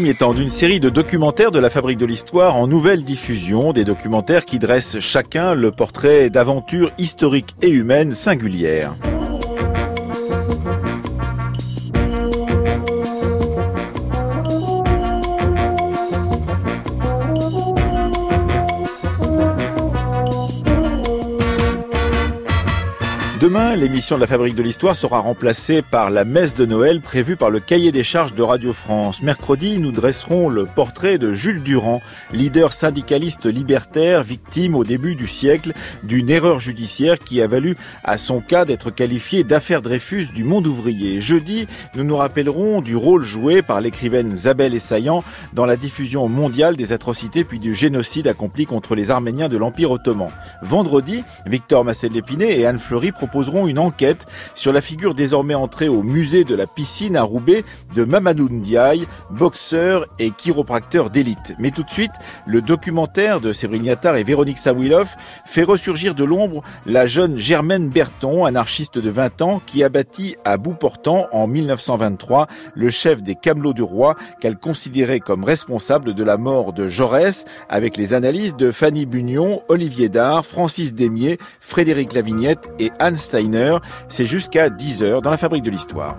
Premier temps d'une série de documentaires de la Fabrique de l'Histoire en nouvelle diffusion, des documentaires qui dressent chacun le portrait d'aventures historiques et humaines singulières. Demain, l'émission de la Fabrique de l'Histoire sera remplacée par la messe de Noël prévue par le cahier des charges de Radio France. Mercredi, nous dresserons le portrait de Jules Durand, leader syndicaliste libertaire, victime au début du siècle d'une erreur judiciaire qui a valu à son cas d'être qualifié d'affaire Dreyfus du monde ouvrier. Jeudi, nous nous rappellerons du rôle joué par l'écrivaine Zabel Essayan dans la diffusion mondiale des atrocités puis du génocide accompli contre les Arméniens de l'Empire ottoman. Vendredi, Victor Massel-Lépiné et Anne Fleury proposeront une enquête sur la figure désormais entrée au musée de la piscine à Roubaix de Mamadou Ndiaye, boxeur et chiropracteur d'élite. Mais tout de suite, le documentaire de Séverine Yattard et Véronique Sawilov fait ressurgir de l'ombre la jeune Germaine Berton, anarchiste de 20 ans, qui abattit à bout portant en 1923 le chef des Camelots du Roi qu'elle considérait comme responsable de la mort de Jaurès avec les analyses de Fanny Bunion, Olivier Dard, Francis Démier, Frédéric Lavignette et Anne Steiner. C'est jusqu'à 10h dans la fabrique de l'histoire.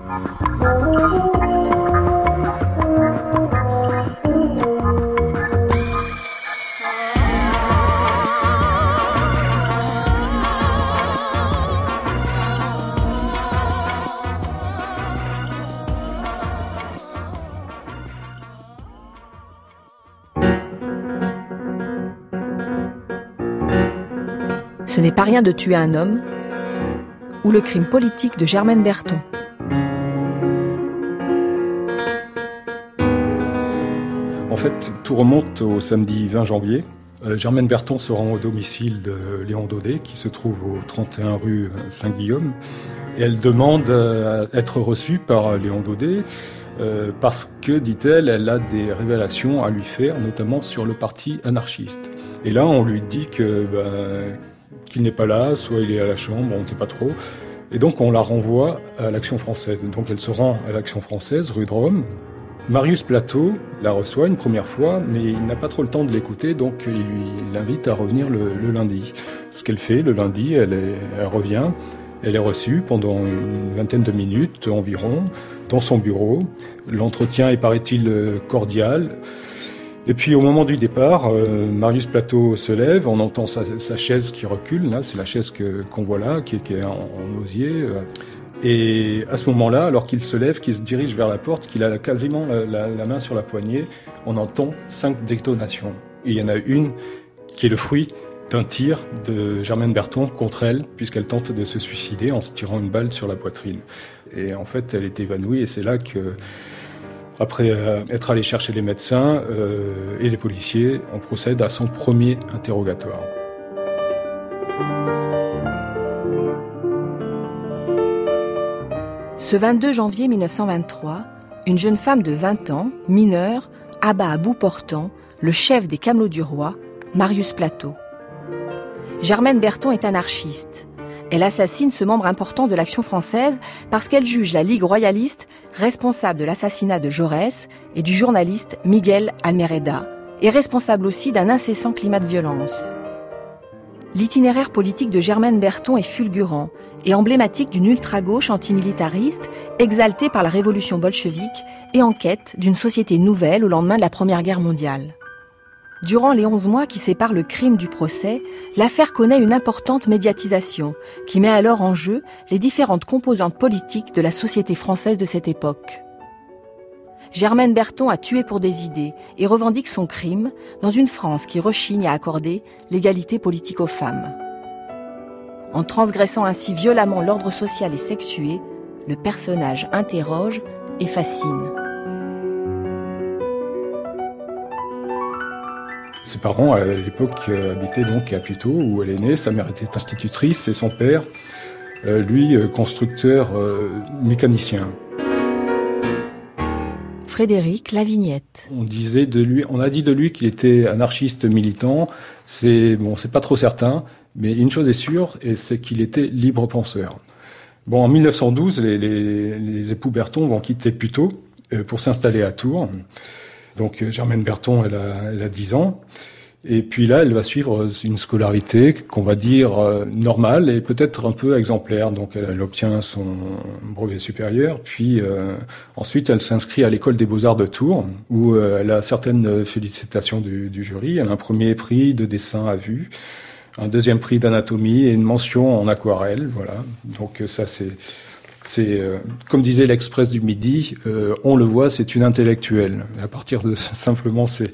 Ce n'est pas rien de tuer un homme, ou le crime politique de Germaine Berton. En fait, tout remonte au samedi 20 janvier. Euh, Germaine Berton se rend au domicile de Léon Daudet, qui se trouve au 31 rue Saint-Guillaume. Et elle demande à être reçue par Léon Daudet euh, parce que, dit-elle, elle a des révélations à lui faire, notamment sur le parti anarchiste. Et là, on lui dit que bah, qu'il n'est pas là, soit il est à la chambre, on ne sait pas trop. Et donc on la renvoie à l'Action française. Donc elle se rend à l'Action française, rue de Rome. Marius Plateau la reçoit une première fois, mais il n'a pas trop le temps de l'écouter, donc il lui l'invite à revenir le, lundi. Ce qu'elle fait le lundi, elle, elle revient, elle est reçue pendant une vingtaine de minutes environ dans son bureau. L'entretien est, paraît-il, cordial. Et puis au moment du départ, euh, Marius Plateau se lève, on entend sa, chaise qui recule, là c'est la chaise qu'on voit là, qui, est en, osier. Euh. et à ce moment-là, alors qu'il se lève, qu'il se dirige vers la porte, qu'il a quasiment la, main sur la poignée, on entend cinq détonations. Il y en a une qui est le fruit d'un tir de Germaine Berton contre elle, puisqu'elle tente de se suicider en se tirant une balle sur la poitrine. Et en fait, elle est évanouie, et c'est là que après euh, être allé chercher les médecins euh, et les policiers, on procède à son premier interrogatoire. Ce 22 janvier 1923, une jeune femme de 20 ans, mineure, abat à bout portant le chef des Camelots du Roi, Marius Plateau. Germaine Berton est anarchiste. Elle assassine ce membre important de l'action française parce qu'elle juge la Ligue royaliste responsable de l'assassinat de Jaurès et du journaliste Miguel Almereda, et responsable aussi d'un incessant climat de violence. L'itinéraire politique de Germaine Berton est fulgurant et emblématique d'une ultra-gauche antimilitariste exaltée par la révolution bolchevique et en quête d'une société nouvelle au lendemain de la Première Guerre mondiale. Durant les 11 mois qui séparent le crime du procès, l'affaire connaît une importante médiatisation qui met alors en jeu les différentes composantes politiques de la société française de cette époque. Germaine Berton a tué pour des idées et revendique son crime dans une France qui rechigne à accorder l'égalité politique aux femmes. En transgressant ainsi violemment l'ordre social et sexué, le personnage interroge et fascine. Ses parents, à l'époque, euh, habitaient donc à Puteaux, où elle est née. Sa mère était institutrice et son père, euh, lui, euh, constructeur mécanicien. Frédéric Lavignette. On disait de lui, on a dit de lui qu'il était anarchiste militant. C'est bon, c'est pas trop certain, mais une chose est sûre, et c'est qu'il était libre penseur. Bon, en 1912, les, les, les époux Berton vont quitter Puteaux pour s'installer à Tours. Donc Germaine Berton, elle a, elle a 10 ans. Et puis là, elle va suivre une scolarité qu'on va dire euh, normale et peut-être un peu exemplaire. Donc elle, obtient son brevet supérieur, puis euh, ensuite elle s'inscrit à l'école des beaux-arts de Tours, où euh, elle a certaines félicitations du, du, jury. Elle a un premier prix de dessin à vue, un deuxième prix d'anatomie et une mention en aquarelle. Voilà. Donc ça c'est c'est comme disait l'Express du Midi, on le voit, c'est une intellectuelle. À partir de simplement c'est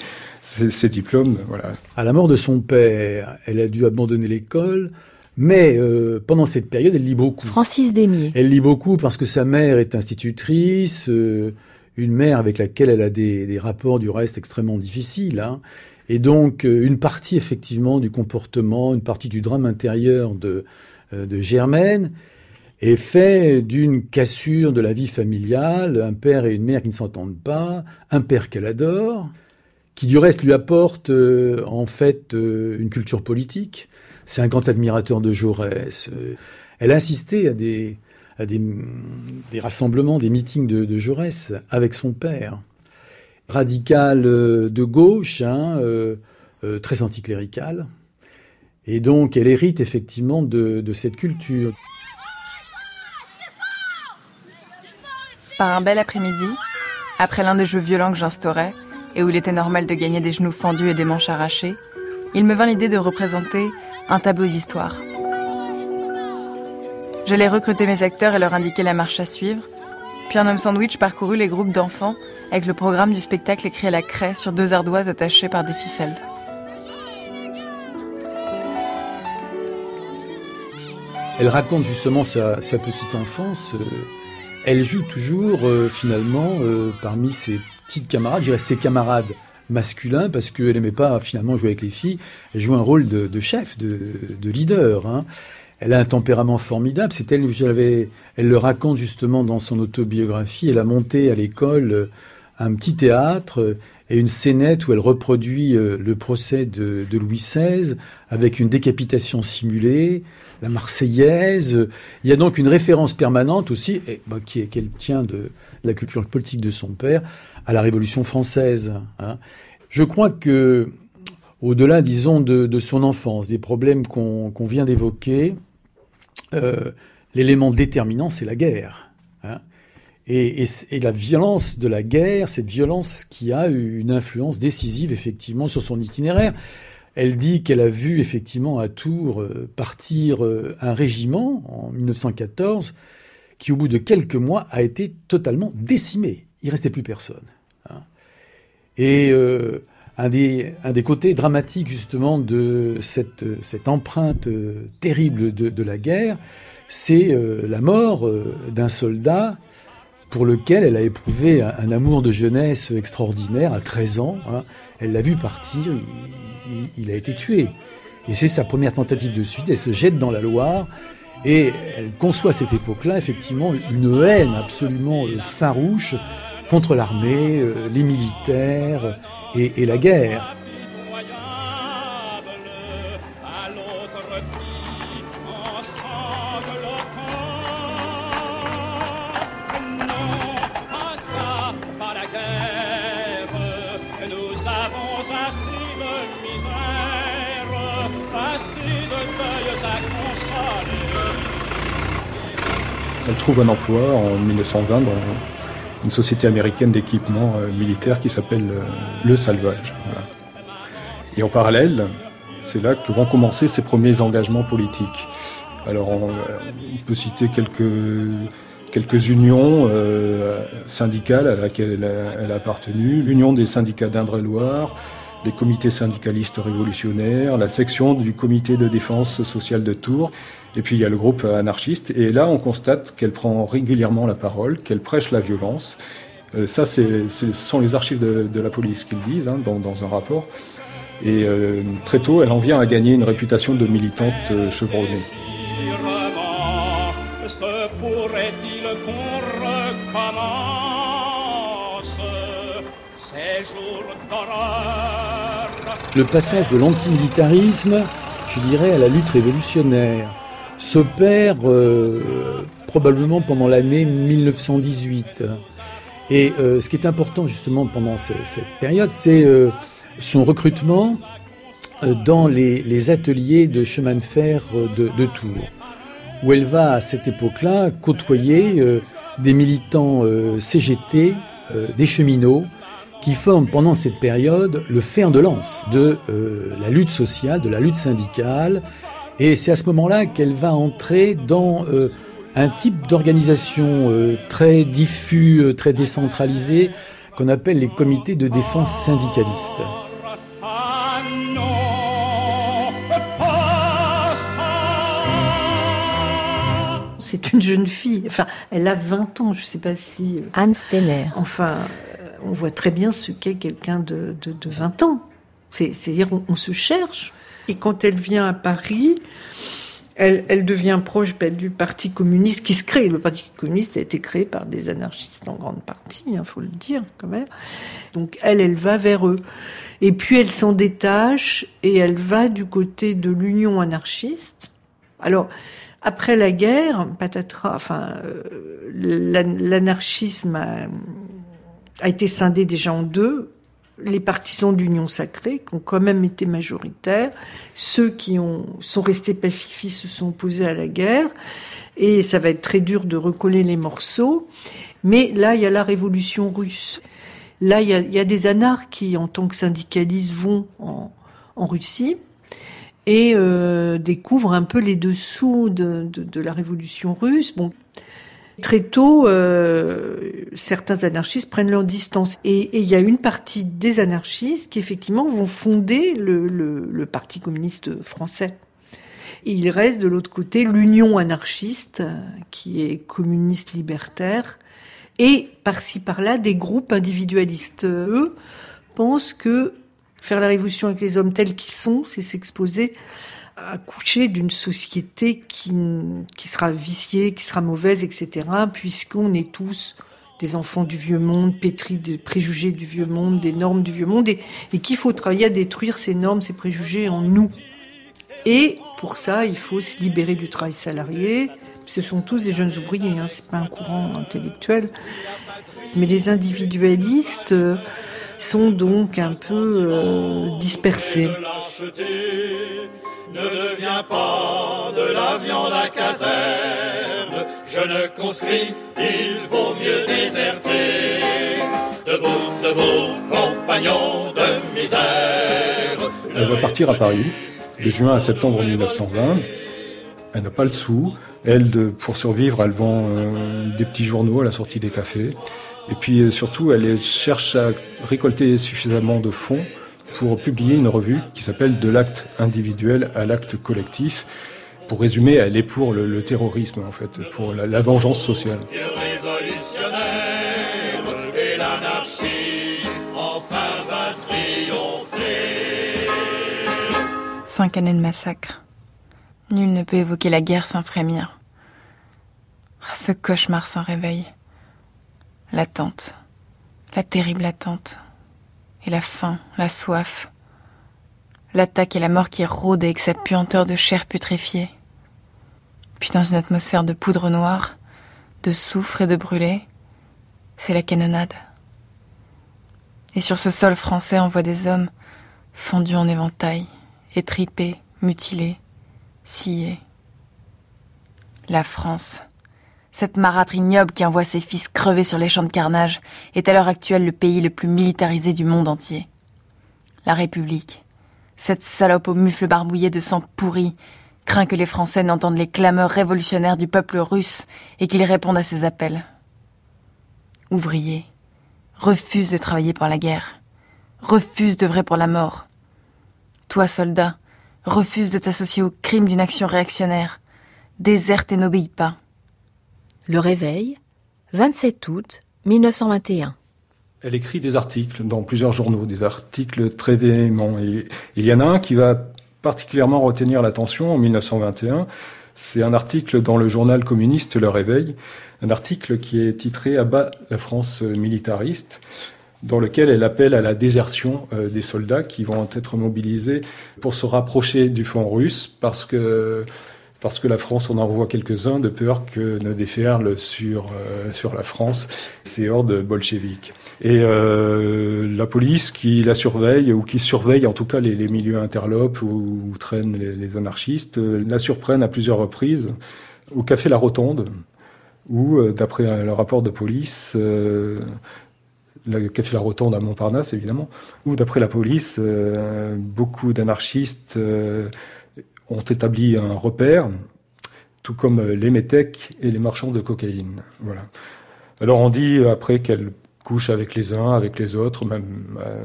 ses, diplômes. Voilà. À la mort de son père, elle a dû abandonner l'école. Mais euh, pendant cette période, elle lit beaucoup. Francis Démier. Elle lit beaucoup parce que sa mère est institutrice, euh, une mère avec laquelle elle a des, des rapports du reste extrêmement difficiles. Hein. Et donc, euh, une partie effectivement du comportement, une partie du drame intérieur de, de Germaine est fait d'une cassure de la vie familiale, un père et une mère qui ne s'entendent pas, un père qu'elle adore, qui du reste lui apporte euh, en fait euh, une culture politique. C'est un grand admirateur de Jaurès. Euh, elle a assisté à des, rassemblements, des meetings de, Jaurès avec son père. Radical de gauche, hein, très anticlérical. Et donc elle hérite effectivement de cette culture. Par un bel après-midi, après l'un des jeux violents que j'instaurais, et où il était normal de gagner des genoux fendus et des manches arrachées, il me vint l'idée de représenter un tableau d'histoire. J'allais recruter mes acteurs et leur indiquer la marche à suivre, puis un homme sandwich parcourut les groupes d'enfants avec le programme du spectacle écrit à la craie sur deux ardoises attachées par des ficelles. Elle raconte justement sa, petite enfance. Euh, elle joue toujours euh, finalement euh, parmi ses petites camarades, je dirais ses camarades masculins, parce qu'elle n'aimait pas finalement jouer avec les filles. Elle joue un rôle de, chef, de, leader. Hein. Elle a un tempérament formidable. C'est elle, j'avais, elle le raconte justement dans son autobiographie. Elle a monté à l'école euh, un petit théâtre euh, et une scénette où elle reproduit euh, le procès de, Louis XVI avec une décapitation simulée, la Marseillaise. Il y a donc une référence permanente aussi, et, bah, qui qu'elle tient de, la culture politique de son père, à la Révolution française. Hein. Je crois que, au-delà, disons, de, son enfance, des problèmes qu'on vient d'évoquer, euh, l'élément déterminant, c'est la guerre. Hein. Et, la violence de la guerre, cette violence qui a eu une influence décisive, effectivement, sur son itinéraire. Elle dit qu'elle a vu, effectivement, à Tours euh, partir euh, un régiment en 1914 qui, au bout de quelques mois, a été totalement décimé. Il restait plus personne. Et euh, un, des, côtés dramatiques justement de cette, empreinte terrible de, la guerre, c'est la mort d'un soldat pour lequel elle a éprouvé un, amour de jeunesse extraordinaire à 13 ans. Hein. Elle l'a vu partir, il, a été tué. Et c'est sa première tentative de suite, elle se jette dans la Loire et elle conçoit à cette époque-là effectivement une haine absolument farouche contre l'armée, euh, les militaires et, la guerre. Trouve un emploi en 1920 dans une société américaine d'équipement euh, militaire qui s'appelle euh, Le Salvage. Et en parallèle, c'est là que vont commencer ses premiers engagements politiques. Alors on, euh, peut citer quelques, quelques unions syndicales à laquelle elle a, elle a appartenu, l'Union des syndicats d'Indre-et-Loire, les comités syndicalistes révolutionnaires, la section du comité de défense sociale de Tours, et puis il y a le groupe anarchiste. Et là, on constate qu'elle prend régulièrement la parole, qu'elle prêche la violence. Euh, ça, ce sont les archives de, la police qui le disent hein, dans, un rapport. Et euh, très tôt, elle en vient à gagner une réputation de militante euh, chevronnée. Le passage de l'antimilitarisme, je dirais, à la lutte révolutionnaire s'opère euh, probablement pendant l'année 1918. Et euh, ce qui est important justement pendant cette, période, c'est euh, son recrutement euh, dans les, ateliers de chemin de fer de, de, Tours, où elle va à cette époque-là côtoyer des militants CGT, des cheminots, qui forment pendant cette période le fer de lance de la lutte sociale, de la lutte syndicale. Et c'est à ce moment-là qu'elle va entrer dans un type d'organisation euh, très diffus, euh, très décentralisé, qu'on appelle les comités de défense syndicalistes. C'est une jeune fille, enfin, elle a 20 ans, je ne sais pas si... Euh, Anne Steiner. Enfin, on voit très bien ce qu'est quelqu'un de, 20 ans. C'est-à-dire, on se cherche. Et quand elle vient à Paris, elle, devient proche ben, du Parti communiste qui se crée. Le Parti communiste a été créé par des anarchistes en grande partie, il faut le dire quand même. Donc elle, elle va vers eux. Et puis elle s'en détache et elle va du côté de l'Union anarchiste. Alors, après la guerre, patatras, enfin, euh, l'anarchisme a été scindé déjà en deux les partisans d'union sacrée, qui ont quand même été majoritaires, ceux qui ont, sont restés pacifistes se sont opposés à la guerre, et ça va être très dur de recoller les morceaux. Mais là, il y a la révolution russe. Là, il y a, des anards qui, en tant que syndicalistes, vont en, Russie et euh, découvrent un peu les dessous de, de la révolution russe. Bon, Très tôt, euh, certains anarchistes prennent leur distance. Et il y a une partie des anarchistes qui, effectivement, vont fonder le, le, Parti communiste français. Et il reste de l'autre côté l'Union anarchiste, qui est communiste libertaire, et par-ci par-là des groupes individualistes. Eux pensent que faire la révolution avec les hommes tels qu'ils sont, c'est s'exposer accoucher d'une société qui, qui sera viciée, qui sera mauvaise, etc., puisqu'on est tous des enfants du vieux monde, pétris des préjugés du vieux monde, des normes du vieux monde, et, qu'il faut travailler à détruire ces normes, ces préjugés en nous. Et pour ça, il faut se libérer du travail salarié. Ce sont tous des jeunes ouvriers, hein, c'est pas un courant intellectuel. Mais les individualistes euh, sont donc un peu euh, dispersés ne deviens pas de la viande à caserne. Je ne conscris, il vaut mieux déserter. Debout, debout, compagnons de misère. Elle va partir à Paris de juin à septembre 1920. Elle n'a pas le sou. Elle, de, pour survivre, elle vend euh, des petits journaux à la sortie des cafés. Et puis euh, surtout, elle cherche à récolter suffisamment de fonds pour publier une revue qui s'appelle De l'acte individuel à l'acte collectif. Pour résumer, elle est pour le, terrorisme, en fait, pour la, vengeance sociale. Cinq années de massacre. Nul ne peut évoquer la guerre sans frémir. Ah, ce cauchemar sans réveil. L'attente. La terrible attente et la faim, la soif, l'attaque et la mort qui rôdent avec sa puanteur de chair putréfiée. Puis dans une atmosphère de poudre noire, de soufre et de brûlé, c'est la canonnade. Et sur ce sol français, on voit des hommes fondus en éventail, étripés, mutilés, sciés. La France, cette marâtre ignoble qui envoie ses fils crever sur les champs de carnage est à l'heure actuelle le pays le plus militarisé du monde entier. La République, cette salope aux mufles barbouillés de sang pourri, craint que les Français n'entendent les clameurs révolutionnaires du peuple russe et qu'ils répondent à ses appels. Ouvriers, refuse de travailler pour la guerre, refuse d'œuvrer pour la mort. Toi, soldat, refuse de t'associer au crime d'une action réactionnaire, déserte et n'obéis pas. Le Réveil, 27 août 1921. Elle écrit des articles dans plusieurs journaux, des articles très véhéments. Il y en a un qui va particulièrement retenir l'attention en 1921. C'est un article dans le journal communiste Le Réveil, un article qui est titré À bas la France militariste, dans lequel elle appelle à la désertion euh, des soldats qui vont être mobilisés pour se rapprocher du front russe parce que parce que la France on en revoit quelques-uns de peur que ne déferlent sur, euh, sur la France ces hordes bolcheviques. Et euh, la police qui la surveille, ou qui surveille en tout cas les, milieux interlopes où, traînent les, anarchistes, euh, la surprennent à plusieurs reprises au café La Rotonde, où, d'après le rapport de police, le café La Rotonde à Montparnasse évidemment, où d'après la police, beaucoup d'anarchistes ont établi un repère, tout comme les métèques et les marchands de cocaïne. Voilà. Alors on dit après qu'elle couche avec les uns, avec les autres, même euh,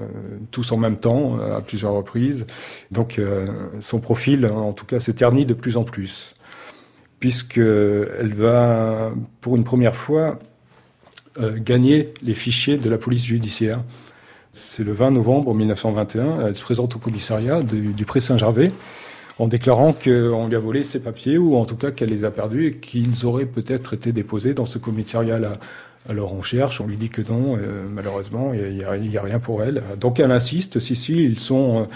tous en même temps, à plusieurs reprises. Donc euh, son profil, en tout cas, se ternit de plus en plus, puisqu'elle va, pour une première fois, euh, gagner les fichiers de la police judiciaire. C'est le 20 novembre 1921, elle se présente au commissariat du, du Pré Saint-Gervais en déclarant qu'on lui a volé ses papiers ou en tout cas qu'elle les a perdus et qu'ils auraient peut-être été déposés dans ce commissariat-là. Alors on cherche, on lui dit que non, euh, malheureusement, il n'y a, rien pour elle. Donc elle insiste, si, si, ils sont,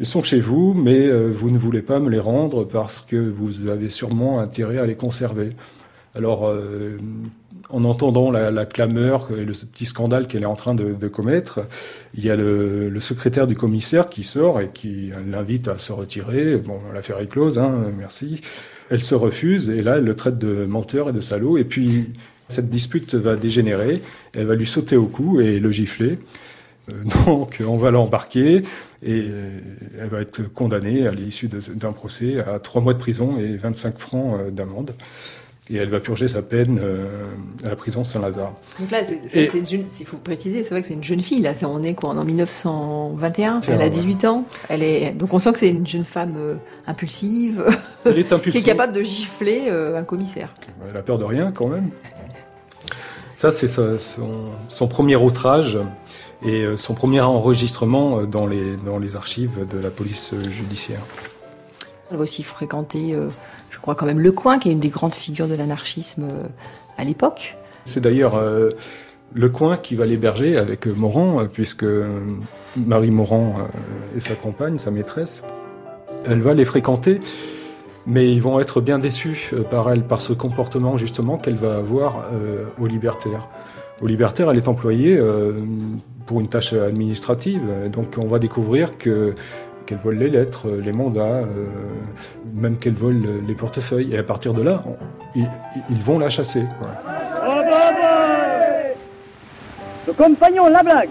ils sont chez vous, mais euh, vous ne voulez pas me les rendre parce que vous avez sûrement intérêt à les conserver. Alors, euh, en entendant la, clameur et le petit scandale qu'elle est en train de, commettre, il y a le, secrétaire du commissaire qui sort et qui l'invite à se retirer. Bon, l'affaire est close, hein, merci. Elle se refuse et là, elle le traite de menteur et de salaud. Et puis, cette dispute va dégénérer. Elle va lui sauter au cou et le gifler. Euh, donc, on va l'embarquer et euh, elle va être condamnée à l'issue d'un procès à trois mois de prison et 25 francs d'amende et elle va purger sa peine euh, à la prison Saint-Lazare. Donc là, il faut préciser, c'est vrai que c'est une jeune fille, là, on est quoi, en 1921, elle a 18 ans, elle est, donc on sent que c'est une jeune femme euh, impulsive, elle est impulsive. qui est capable de gifler euh, un commissaire. Elle a peur de rien quand même. Ça, c'est son, son, premier outrage et son premier enregistrement dans les, dans les archives de la police judiciaire. Elle va aussi fréquenter crois quand même Le Coin, qui est une des grandes figures de l'anarchisme euh, à l'époque. C'est d'ailleurs euh, Le Coin qui va l'héberger avec euh, Morand, puisque Marie Morand est sa compagne, sa maîtresse. Elle va les fréquenter, mais ils vont être bien déçus par elle, par ce comportement justement qu'elle va avoir au libertaire. Au libertaire, elle est employée pour une tâche administrative, donc on va découvrir que qu'elle vole les lettres, euh, les mandats, euh, même qu'elle vole les portefeuilles. Et à partir de là, ils, vont la chasser. Le compagnon La Blague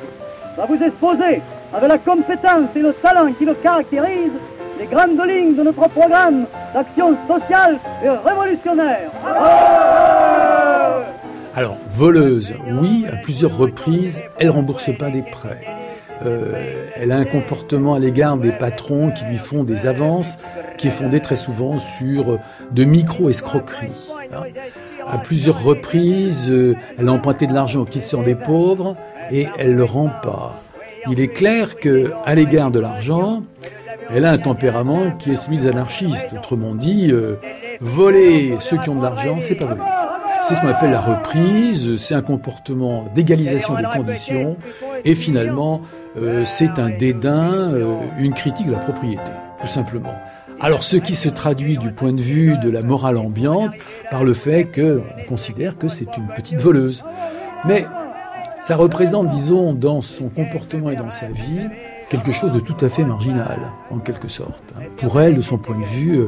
va vous exposer avec la compétence et le talent qui le caractérisent les grandes lignes de notre programme d'action sociale et révolutionnaire. Alors, voleuse, oui, à plusieurs reprises, elle rembourse pas des prêts. Euh, elle a un comportement à l'égard des patrons qui lui font des avances, qui est fondé très souvent sur de micro-escroqueries. Hein. À plusieurs reprises, euh, elle a emprunté de l'argent aux petites sœurs des pauvres et elle le rend pas. Il est clair que, à l'égard de l'argent, elle a un tempérament qui est celui des anarchistes. Autrement dit, euh, voler ceux qui ont de l'argent, c'est pas voler. C'est ce qu'on appelle la reprise, c'est un comportement d'égalisation des conditions, et finalement, euh, c'est un dédain, euh, une critique de la propriété, tout simplement. Alors ce qui se traduit du point de vue de la morale ambiante par le fait qu'on considère que c'est une petite voleuse. Mais ça représente, disons, dans son comportement et dans sa vie, quelque chose de tout à fait marginal, en quelque sorte. Hein. Pour elle, de son point de vue, euh,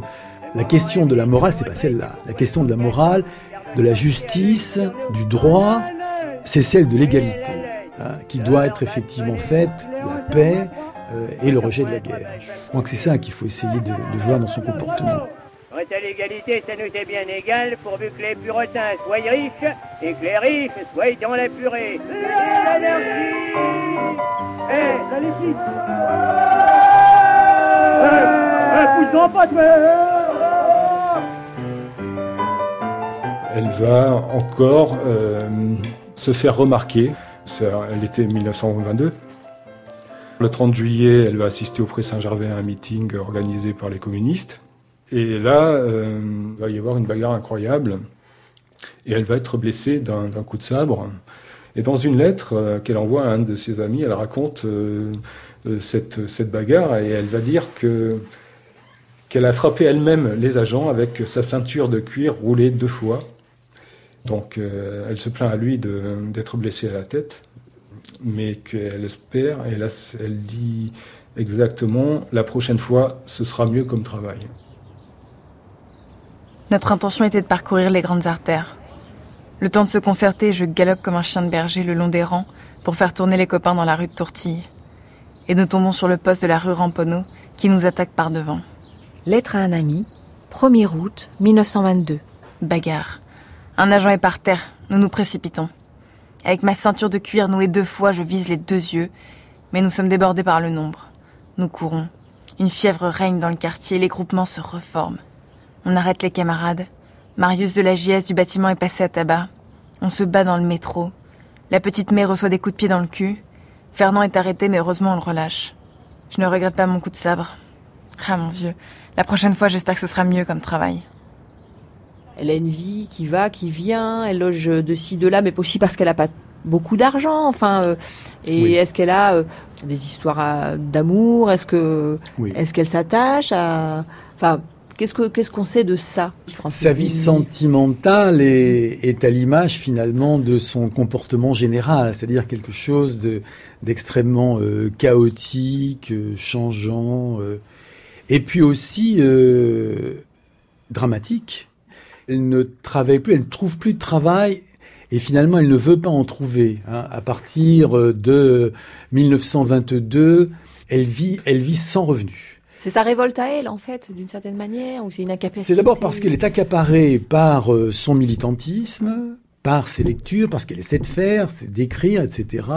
la question de la morale, c'est pas celle-là. La question de la morale, de la justice, du droit, c'est celle de l'égalité. Hein, qui doit être effectivement faite, la paix euh, et le rejet de la guerre. Je crois que c'est ça qu'il faut essayer de, voir dans son comportement. à l'égalité, ça nous est bien égal, pourvu que les puritains soient riches et que les riches soient dans la purée. L'anarchie Eh, ça les filles Eh, eh pas, Elle va encore euh, se faire remarquer elle était 1922. Le 30 juillet, elle va assister au Pré Saint-Gervais à un meeting organisé par les communistes. Et là, euh, il va y avoir une bagarre incroyable. Et elle va être blessée d'un coup de sabre. Et dans une lettre euh, qu'elle envoie à un de ses amis, elle raconte euh, cette, bagarre et elle va dire que qu'elle a frappé elle-même les agents avec sa ceinture de cuir roulée deux fois. Donc euh, elle se plaint à lui d'être blessée à la tête, mais qu'elle espère, et là elle dit exactement, la prochaine fois ce sera mieux comme travail. Notre intention était de parcourir les grandes artères. Le temps de se concerter, je galope comme un chien de berger le long des rangs pour faire tourner les copains dans la rue de Tourtille. Et nous tombons sur le poste de la rue Ramponneau qui nous attaque par devant. Lettre à un ami, 1er août 1922. Bagarre. Un agent est par terre, nous nous précipitons. Avec ma ceinture de cuir nouée deux fois, je vise les deux yeux, mais nous sommes débordés par le nombre. Nous courons. Une fièvre règne dans le quartier, les groupements se reforment. On arrête les camarades. Marius de la JS du bâtiment est passé à tabac. On se bat dans le métro. La petite May reçoit des coups de pied dans le cul. Fernand est arrêté, mais heureusement on le relâche. Je ne regrette pas mon coup de sabre. Ah mon vieux, la prochaine fois j'espère que ce sera mieux comme travail. Elle a une vie qui va, qui vient, elle loge de ci, de là, mais aussi parce qu'elle n'a pas beaucoup d'argent. Enfin, euh, et est-ce qu'elle a euh, des histoires d'amour Est-ce que, est-ce qu'elle s'attache à, enfin, Qu'est-ce qu'on sait de ça Sa vie sentimentale est, est à l'image finalement de son comportement général, c'est-à-dire quelque chose d'extrêmement euh, chaotique, changeant, et puis aussi dramatique elle ne travaille plus, elle ne trouve plus de travail et finalement elle ne veut pas en trouver. Hein. À partir euh, de 1922, elle vit, elle vit sans revenu. C'est sa révolte à elle, en fait, d'une certaine manière, ou c'est une incapacité? C'est d'abord parce qu'elle est accaparée par euh, son militantisme, par ses lectures, parce qu'elle essaie de faire, d'écrire, etc.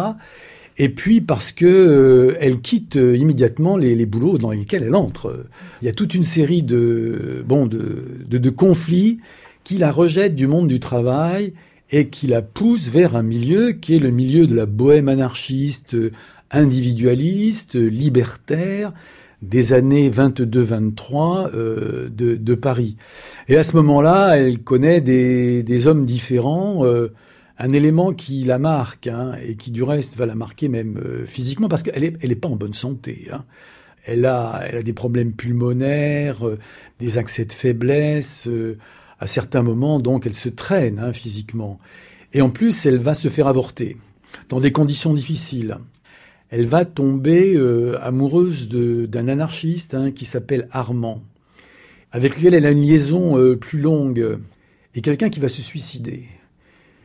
Et puis parce que euh, elle quitte immédiatement les, les, boulots dans lesquels elle entre. Il y a toute une série de bon de, de, de conflits qui la rejette du monde du travail et qui la pousse vers un milieu qui est le milieu de la bohème anarchiste, individualiste, libertaire, des années 22-23 euh, de, de, Paris. Et à ce moment-là, elle connaît des, des hommes différents, euh, un élément qui la marque, hein, et qui du reste va la marquer même euh, physiquement, parce qu'elle n'est elle est pas en bonne santé. Hein. Elle, a, elle a des problèmes pulmonaires, euh, des accès de faiblesse, euh, à certains moments, donc, elle se traîne hein, physiquement. Et en plus, elle va se faire avorter dans des conditions difficiles. Elle va tomber euh, amoureuse d'un anarchiste hein, qui s'appelle Armand, avec lequel elle a une liaison euh, plus longue, et quelqu'un qui va se suicider.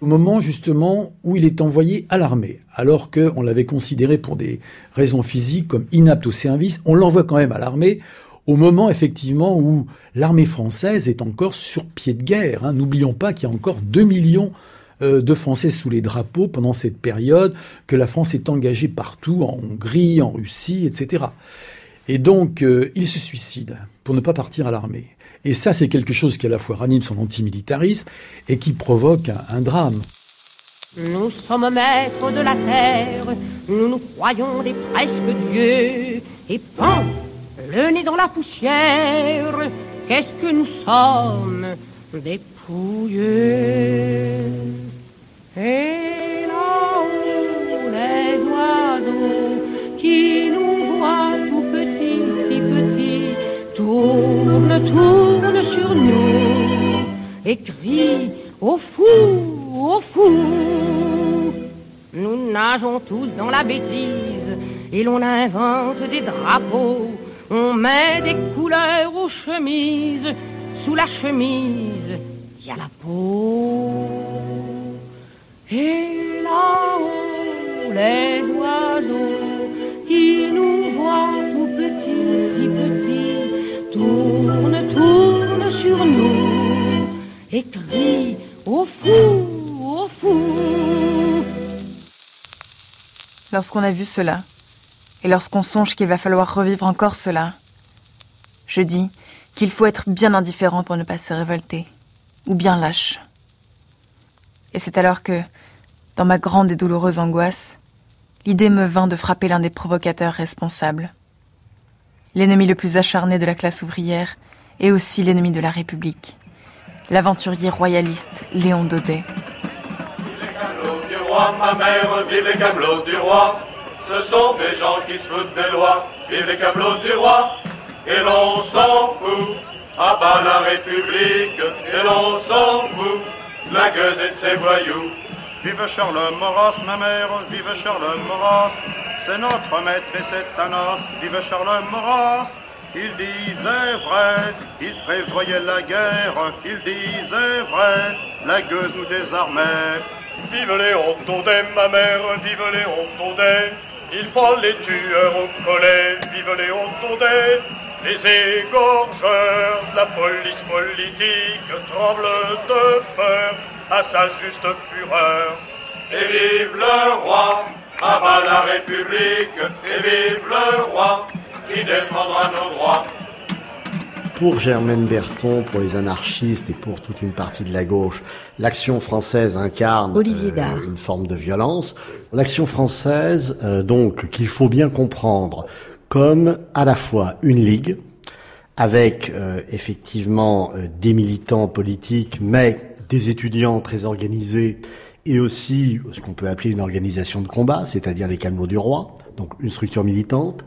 Au moment justement où il est envoyé à l'armée, alors qu'on l'avait considéré pour des raisons physiques comme inapte au service, on l'envoie quand même à l'armée au moment effectivement où l'armée française est encore sur pied de guerre. Hein. N'oublions pas qu'il y a encore 2 millions euh, de Français sous les drapeaux pendant cette période, que la France est engagée partout, en Hongrie, en Russie, etc. Et donc, euh, il se suicide pour ne pas partir à l'armée. Et ça, c'est quelque chose qui à la fois ranime son antimilitarisme et qui provoque un, drame. Le nez dans la poussière, qu'est-ce que nous sommes des pouilleux. Et là-haut, les oiseaux qui nous voient tout petits, si petits, tournent, tournent sur nous et crient au fou, au fou. Nous nageons tous dans la bêtise et l'on invente des drapeaux on met des couleurs aux chemises, sous la chemise, il y a la peau. Et là-haut, les oiseaux qui nous voient tout petits, si petits, tournent, tournent sur nous et crient au fou, au fou. Lorsqu'on a vu cela, et lorsqu'on songe qu'il va falloir revivre encore cela, je dis qu'il faut être bien indifférent pour ne pas se révolter, ou bien lâche. Et c'est alors que, dans ma grande et douloureuse angoisse, l'idée me vint de frapper l'un des provocateurs responsables. L'ennemi le plus acharné de la classe ouvrière et aussi l'ennemi de la République. L'aventurier royaliste Léon Daudet. Ce sont des gens qui se foutent des lois, vivent les camelots du roi, et l'on s'en fout. à bas la République, et l'on s'en fout, la gueuse et de ses voyous. Vive Charles Maurras, ma mère, vive Charles Maurras, c'est notre maître et c'est un os, vive Charles Maurras. Il disait vrai, il prévoyait la guerre, il disait vrai, la gueuse nous désarmait. Vive les Hondondais, ma mère, vive les Hondondais, il faut les tueurs au collet, vive les Hondondais, les égorgeurs de la police politique tremblent de peur à sa juste fureur. Et vive le roi, à bas la République, et vive le roi, qui défendra nos droits. Pour Germaine Berton, pour les anarchistes et pour toute une partie de la gauche, l'action française incarne euh, une forme de violence. L'action française, euh, donc, qu'il faut bien comprendre comme à la fois une ligue, avec euh, effectivement euh, des militants politiques, mais des étudiants très organisés, et aussi ce qu'on peut appeler une organisation de combat, c'est-à-dire les Camelots du Roi, donc une structure militante.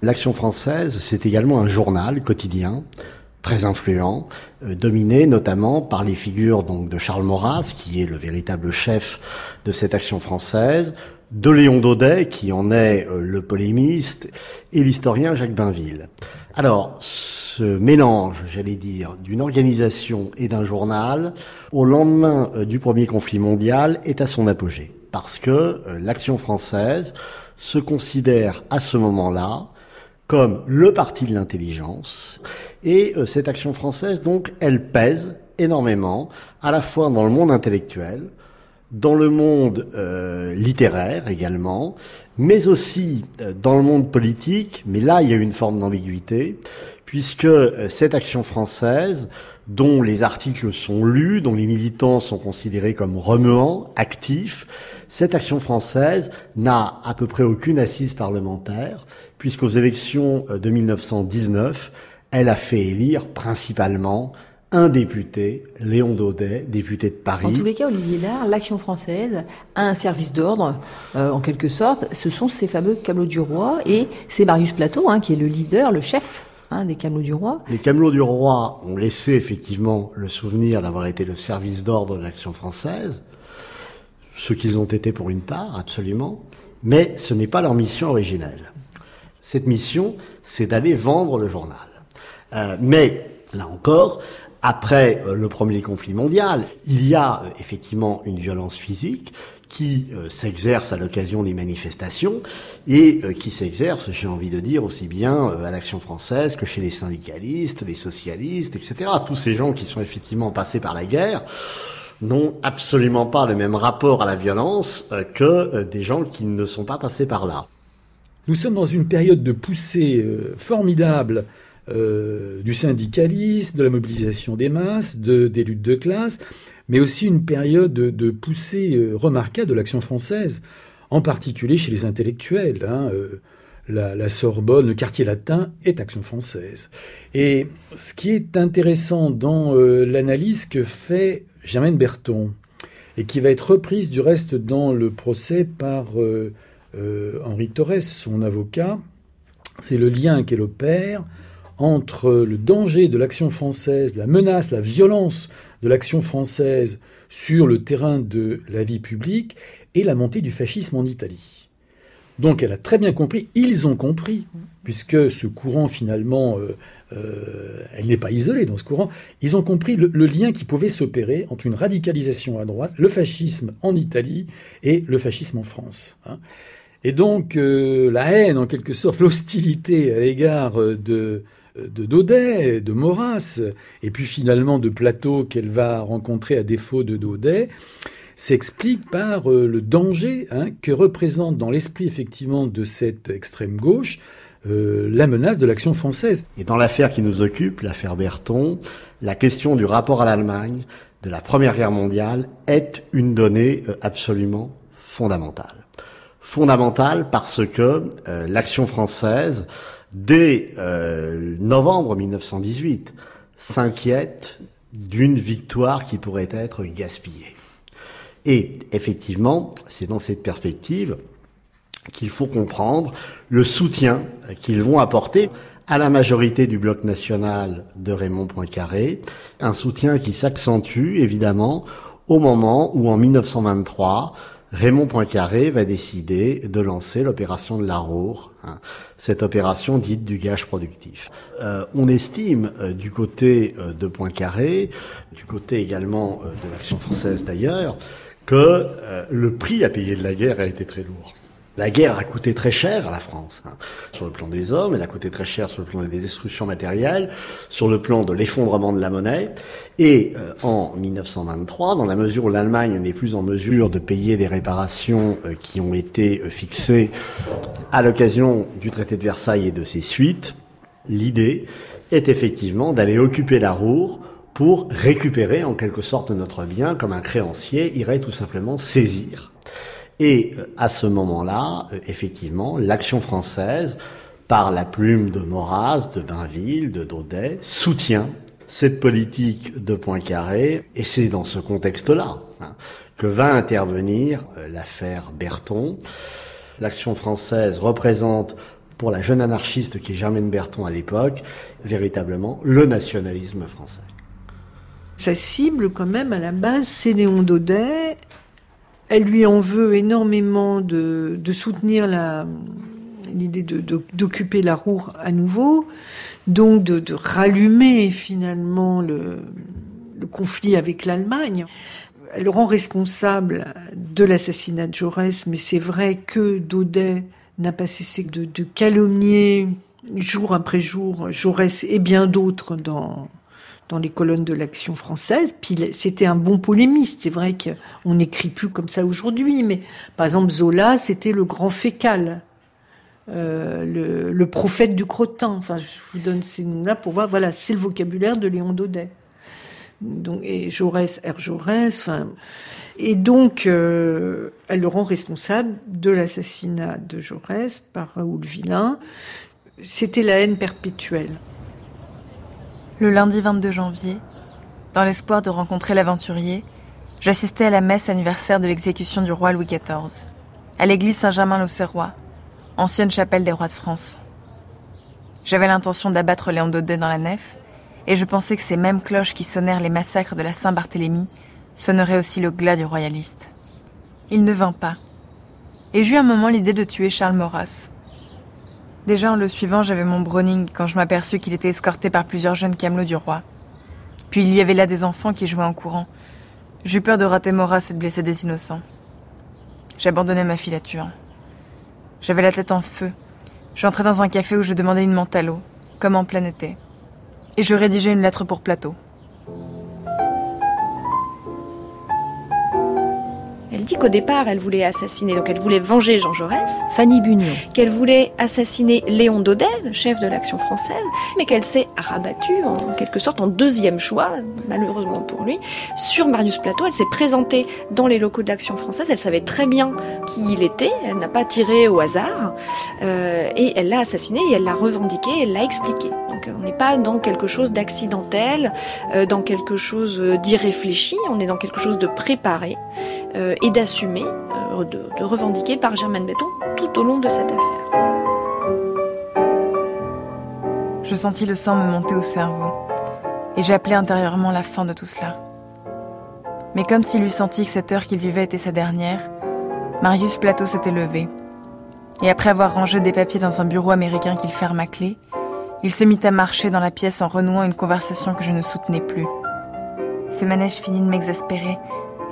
L'Action française, c'est également un journal quotidien très influent, euh, dominé notamment par les figures donc de Charles Maurras, qui est le véritable chef de cette action française, de Léon Daudet, qui en est euh, le polémiste, et l'historien Jacques Bainville. Alors, ce mélange, j'allais dire, d'une organisation et d'un journal, au lendemain euh, du premier conflit mondial, est à son apogée. Parce que euh, l'action française se considère à ce moment-là comme le parti de l'intelligence. Et euh, cette action française, donc, elle pèse énormément, à la fois dans le monde intellectuel, dans le monde euh, littéraire également, mais aussi euh, dans le monde politique. Mais là, il y a une forme d'ambiguïté, puisque euh, cette action française, dont les articles sont lus, dont les militants sont considérés comme remuants, actifs, cette action française n'a à peu près aucune assise parlementaire, puisqu'aux élections euh, de 1919, elle a fait élire principalement un député, Léon Daudet, député de Paris. En tous les cas, Olivier Dard, l'action française a un service d'ordre, euh, en quelque sorte. Ce sont ces fameux Camelots du Roi et c'est Marius Plateau, hein, qui est le leader, le chef hein, des Camelots du Roi. Les Camelots du Roi ont laissé effectivement le souvenir d'avoir été le service d'ordre de l'action française, ce qu'ils ont été pour une part, absolument, mais ce n'est pas leur mission originelle. Cette mission, c'est d'aller vendre le journal. Euh, mais, là encore, après euh, le premier conflit mondial, il y a euh, effectivement une violence physique qui s'exerce à l'occasion des manifestations et qui s'exerce, j'ai envie de dire, aussi bien à l'action française que chez les syndicalistes, les socialistes, etc. Tous ces gens qui sont effectivement passés par la guerre n'ont absolument pas le même rapport à la violence que des gens qui ne sont pas passés par là. Nous sommes dans une période de poussée formidable euh, du syndicalisme, de la mobilisation des masses, de, des luttes de classe, mais aussi une période de, poussée euh, remarquable de l'action française, en particulier chez les intellectuels. hein, euh, la, Sorbonne, le quartier latin est action française. Et ce qui est intéressant dans l'analyse que fait Germaine Berton, et qui va être reprise du reste dans le procès par Henri Torres, son avocat, c'est le lien qu'elle opère entre le danger de l'action française, la menace, la violence de l'action française sur le terrain de la vie publique et la montée du fascisme en Italie. Donc elle a très bien compris, ils ont compris, puisque ce courant finalement, euh, euh, elle n'est pas isolée dans ce courant, ils ont compris le, lien qui pouvait s'opérer entre une radicalisation à droite, le fascisme en Italie et le fascisme en France. hein. Et donc euh, la haine, en quelque sorte, l'hostilité à l'égard de, de Daudet, de Maurras, et puis finalement de Plateau qu'elle va rencontrer à défaut de Daudet, s'explique par euh, le danger hein, que représente dans l'esprit effectivement de cette extrême gauche euh, la menace de l'action française. Et dans l'affaire qui nous occupe, l'affaire Berton, la question du rapport à l'Allemagne de la Première Guerre mondiale est une donnée euh, absolument fondamentale. Fondamentale parce que euh, l'action française, dès euh, novembre 1918, s'inquiète d'une victoire qui pourrait être gaspillée. Et effectivement, c'est dans cette perspective qu'il faut comprendre le soutien qu'ils vont apporter à la majorité du bloc national de Raymond Poincaré, un soutien qui s'accentue évidemment au moment où en 1923, Raymond Poincaré va décider de lancer l'opération de l'Arour, hein, cette opération dite du gage productif. Euh, on estime euh, du côté euh, de Poincaré, du côté également de l'action française d'ailleurs, que le prix à payer de la guerre a été très lourd. La guerre a coûté très cher à la France, hein, sur le plan des hommes, elle a coûté très cher sur le plan des destructions matérielles, sur le plan de l'effondrement de la monnaie. Et euh, en 1923, dans la mesure où l'Allemagne n'est plus en mesure de payer les réparations euh, qui ont été euh, fixées à l'occasion du traité de Versailles et de ses suites, l'idée est effectivement d'aller occuper la Roure pour récupérer en quelque sorte notre bien comme un créancier irait tout simplement saisir et euh, à ce moment-là, euh, effectivement, l'action française, par la plume de Maurras, de Bainville, de Daudet, soutient cette politique de Poincaré, et c'est dans ce contexte-là hein, que va intervenir euh, l'affaire Berton. L'action française représente pour la jeune anarchiste qui est Germaine Berton à l'époque, véritablement le nationalisme français. Sa cible, quand même, à la base, c'est Léon Daudet elle lui en veut énormément de, soutenir l'idée d'occuper la Roure à nouveau, donc de, rallumer finalement le, conflit avec l'Allemagne. Elle rend responsable de l'assassinat de Jaurès, mais c'est vrai que Daudet n'a pas cessé de, de calomnier jour après jour Jaurès et bien d'autres dans, dans les colonnes de l'Action française. Puis c'était un bon polémiste. C'est vrai qu'on n'écrit plus comme ça aujourd'hui, mais par exemple Zola, c'était le grand fécal. Euh, le, prophète du crottin. Enfin, je vous donne ces noms-là pour voir. Voilà, c'est le vocabulaire de Léon Daudet. Donc, et Jaurès, R. Jaurès. Enfin, et donc, euh, elle le rend responsable de l'assassinat de Jaurès par Raoul Villain. C'était la haine perpétuelle. Le lundi 22 janvier, dans l'espoir de rencontrer l'aventurier, j'assistais à la messe anniversaire de l'exécution du roi Louis XIV, à l'église Saint-Germain-l'Auxerrois, ancienne chapelle des rois de France. J'avais l'intention d'abattre Léon Daudet dans la nef, et je pensais que ces mêmes cloches qui sonnèrent les massacres de la Saint-Barthélemy sonneraient aussi le glas du royaliste. Il ne vint pas, et j'eus un moment l'idée de tuer Charles Maurras, Déjà en le suivant, j'avais mon Browning quand je m'aperçus qu'il était escorté par plusieurs jeunes camelots du roi. Puis il y avait là des enfants qui jouaient en courant. J'eus peur de rater Moras et de blesser des innocents. J'abandonnais ma filature. J'avais la tête en feu. J'entrais dans un café où je demandais une menthe comme en plein été. Et je rédigeais une lettre pour Plateau. Elle dit qu'au départ, elle voulait assassiner, donc elle voulait venger Jean Jaurès. Fanny Bunion. Qu'elle voulait assassiner Léon Daudet, le chef de l'action française, mais qu'elle s'est rabattue en quelque sorte en deuxième choix, malheureusement pour lui, sur Marius Plateau. Elle s'est présentée dans les locaux de l'action française. Elle savait très bien qui il était. Elle n'a pas tiré au hasard. Euh, et elle l'a assassiné et elle l'a revendiqué, elle l'a expliqué. Donc on n'est pas dans quelque chose d'accidentel, euh, dans quelque chose d'irréfléchi, on est dans quelque chose de préparé. Euh, et d'assumer, euh, de, revendiquer par Germaine Béton tout au long de cette affaire. Je sentis le sang me monter au cerveau et j'appelais intérieurement la fin de tout cela. Mais comme s'il eût senti que cette heure qu'il vivait était sa dernière, Marius Plateau s'était levé. Et après avoir rangé des papiers dans un bureau américain qu'il ferme à clé, il se mit à marcher dans la pièce en renouant une conversation que je ne soutenais plus. Ce manège finit de m'exaspérer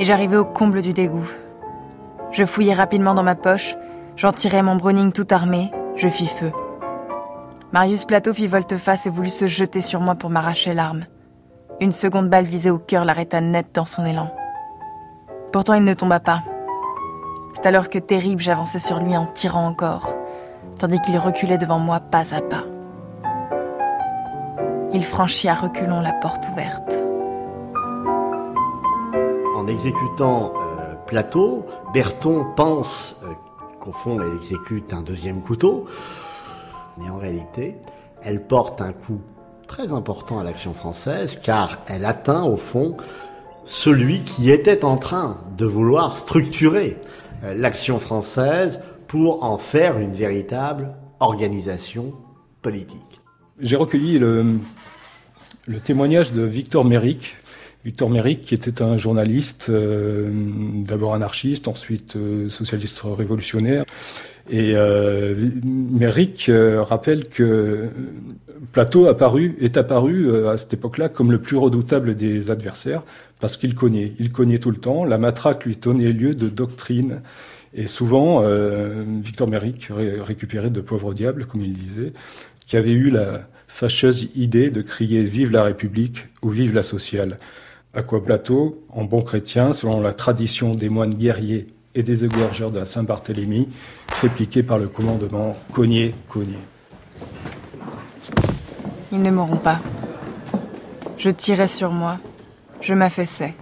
et j'arrivais au comble du dégoût. Je fouillai rapidement dans ma poche, j'en tirai mon Browning tout armé, je fis feu. Marius Plateau fit volte-face et voulut se jeter sur moi pour m'arracher l'arme. Une seconde balle visée au cœur l'arrêta net dans son élan. Pourtant il ne tomba pas. C'est alors que terrible j'avançais sur lui en tirant encore, tandis qu'il reculait devant moi pas à pas. Il franchit à reculons la porte ouverte exécutant euh, Plateau, Berton pense euh, qu'au fond elle exécute un deuxième couteau, mais en réalité, elle porte un coup très important à l'action française car elle atteint au fond celui qui était en train de vouloir structurer euh, l'action française pour en faire une véritable organisation politique. J'ai recueilli le, le témoignage de Victor Méric, Victor Méric, qui était un journaliste, euh, d'abord anarchiste, ensuite euh, socialiste révolutionnaire. Et euh, Méric rappelle que Plateau apparu, est apparu à cette époque-là comme le plus redoutable des adversaires, parce qu'il connaît, il connaît tout le temps. La matraque lui donnait lieu de doctrine. Et souvent, Victor Méric récupérait de pauvres diables, comme il disait, qui avait eu la fâcheuse idée de crier Vive la République ou Vive la sociale. À quoi Plateau, en bon chrétien, selon la tradition des moines guerriers et des égorgeurs de la Saint-Barthélemy, répliqué par le commandement Cogné, Cogné. Ils ne mourront pas. Je tirais sur moi. Je m'affaissais.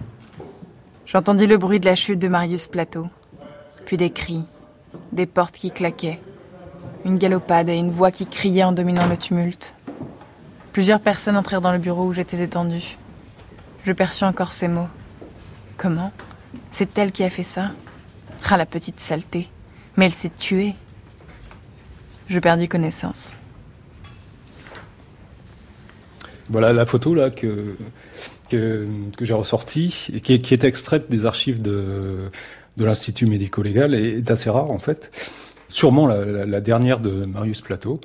J'entendis le bruit de la chute de Marius Plateau, puis des cris, des portes qui claquaient, une galopade et une voix qui criait en dominant le tumulte. Plusieurs personnes entrèrent dans le bureau où j'étais étendue. Je perçus encore ces mots. Comment C'est elle qui a fait ça Ah, la petite saleté. Mais elle s'est tuée. Je perdis connaissance. Voilà la photo là que, que, j'ai ressortie et qui qui est, extraite des archives de, de l'Institut médico-légal et est assez rare en fait. Sûrement la, la dernière de Marius Plateau.